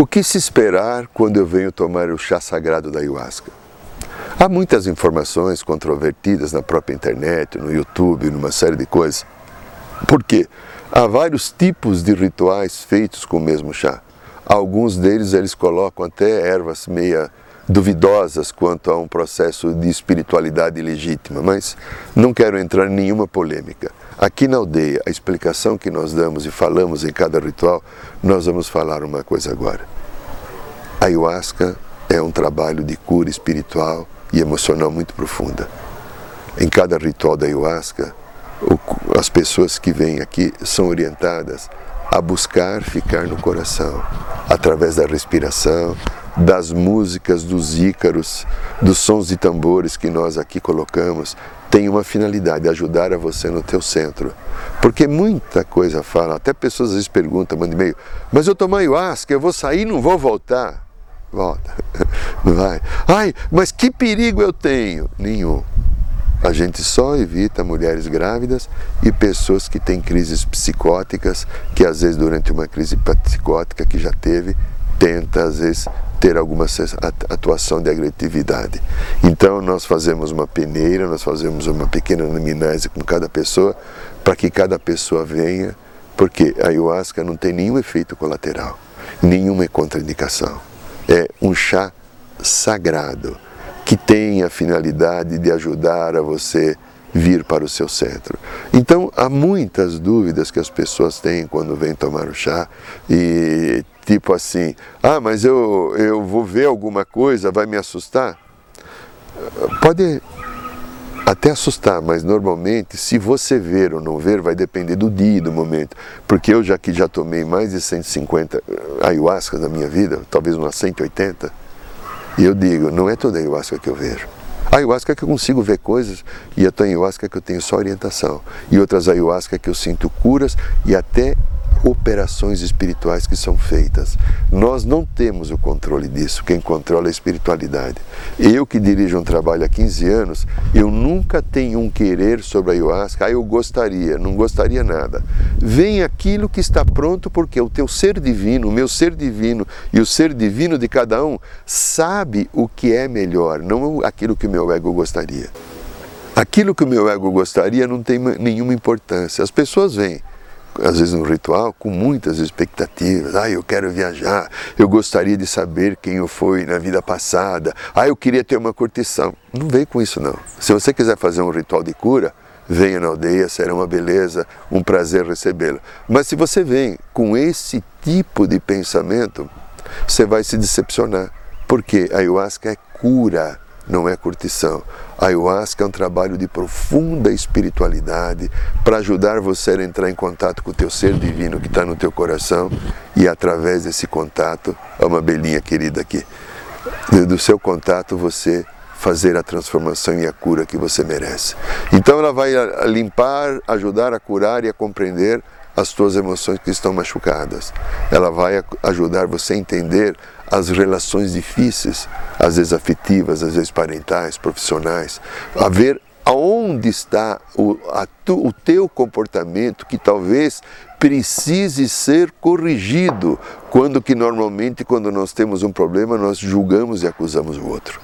O que se esperar quando eu venho tomar o chá sagrado da ayahuasca? Há muitas informações controvertidas na própria internet, no YouTube, numa série de coisas. Por quê? Há vários tipos de rituais feitos com o mesmo chá. Alguns deles eles colocam até ervas meia duvidosas quanto a um processo de espiritualidade legítima, mas não quero entrar em nenhuma polêmica. Aqui na aldeia, a explicação que nós damos e falamos em cada ritual, nós vamos falar uma coisa agora. A ayahuasca é um trabalho de cura espiritual e emocional muito profunda. Em cada ritual da ayahuasca, as pessoas que vêm aqui são orientadas a buscar ficar no coração, através da respiração, das músicas, dos ícaros, dos sons de tambores que nós aqui colocamos, tem uma finalidade, ajudar a você no teu centro. Porque muita coisa fala, até pessoas às vezes perguntam, mandam e-mail, mas eu tomo ayahuasca, eu vou sair não vou voltar. Volta, não vai. Ai, mas que perigo eu tenho? Nenhum. A gente só evita mulheres grávidas e pessoas que têm crises psicóticas, que às vezes durante uma crise psicótica que já teve, tenta às vezes ter alguma atuação de agressividade. Então nós fazemos uma peneira, nós fazemos uma pequena anamnese com cada pessoa, para que cada pessoa venha, porque a ayahuasca não tem nenhum efeito colateral, nenhuma contraindicação. É um chá sagrado que tem a finalidade de ajudar a você vir para o seu centro. Então, há muitas dúvidas que as pessoas têm quando vêm tomar o chá e tipo assim, ah, mas eu, eu vou ver alguma coisa, vai me assustar? Pode até assustar, mas normalmente, se você ver ou não ver, vai depender do dia e do momento. Porque eu já que já tomei mais de 150 ayahuasca na minha vida, talvez umas 180, e eu digo, não é toda ayahuasca que eu vejo. A ayahuasca é que eu consigo ver coisas e a ayahuasca é que eu tenho só orientação. E outras ayahuasca é que eu sinto curas e até operações espirituais que são feitas. Nós não temos o controle disso, quem controla é a espiritualidade. Eu que dirijo um trabalho há 15 anos, eu nunca tenho um querer sobre a ayahuasca, ah, eu gostaria, não gostaria nada. Vem aquilo que está pronto, porque o teu ser divino, o meu ser divino e o ser divino de cada um sabe o que é melhor, não aquilo que o meu ego gostaria. Aquilo que o meu ego gostaria não tem nenhuma importância. As pessoas vêm, às vezes um ritual com muitas expectativas. Ah, eu quero viajar, eu gostaria de saber quem eu fui na vida passada. Ah, eu queria ter uma curtição. Não vem com isso não. Se você quiser fazer um ritual de cura, venha na aldeia, será uma beleza, um prazer recebê-lo. Mas se você vem com esse tipo de pensamento, você vai se decepcionar. Porque a ayahuasca é cura não é curtição. A ayahuasca é um trabalho de profunda espiritualidade para ajudar você a entrar em contato com o teu ser divino que está no teu coração e através desse contato, é uma belinha querida aqui, do seu contato você fazer a transformação e a cura que você merece. Então ela vai limpar, ajudar a curar e a compreender as tuas emoções que estão machucadas. Ela vai ajudar você a entender as relações difíceis, às vezes afetivas, às vezes parentais, profissionais, a ver aonde está o, tu, o teu comportamento que talvez precise ser corrigido, quando que normalmente quando nós temos um problema nós julgamos e acusamos o outro.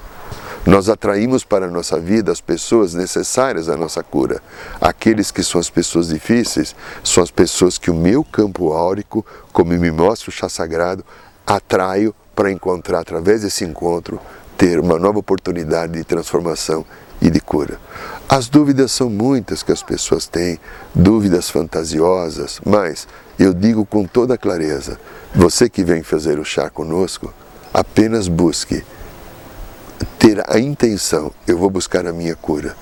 Nós atraímos para a nossa vida as pessoas necessárias à nossa cura. Aqueles que são as pessoas difíceis são as pessoas que o meu campo áurico, como me mostra o chá sagrado, atraio para encontrar, através desse encontro, ter uma nova oportunidade de transformação e de cura. As dúvidas são muitas que as pessoas têm, dúvidas fantasiosas, mas eu digo com toda clareza: você que vem fazer o chá conosco, apenas busque ter a intenção, eu vou buscar a minha cura.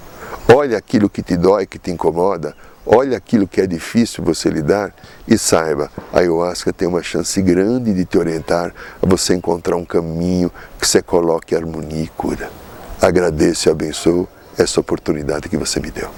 Olha aquilo que te dói, que te incomoda, olha aquilo que é difícil você lidar e saiba, a ayahuasca tem uma chance grande de te orientar a você encontrar um caminho que você coloque harmonia e cura. Agradeço e abençoo essa oportunidade que você me deu.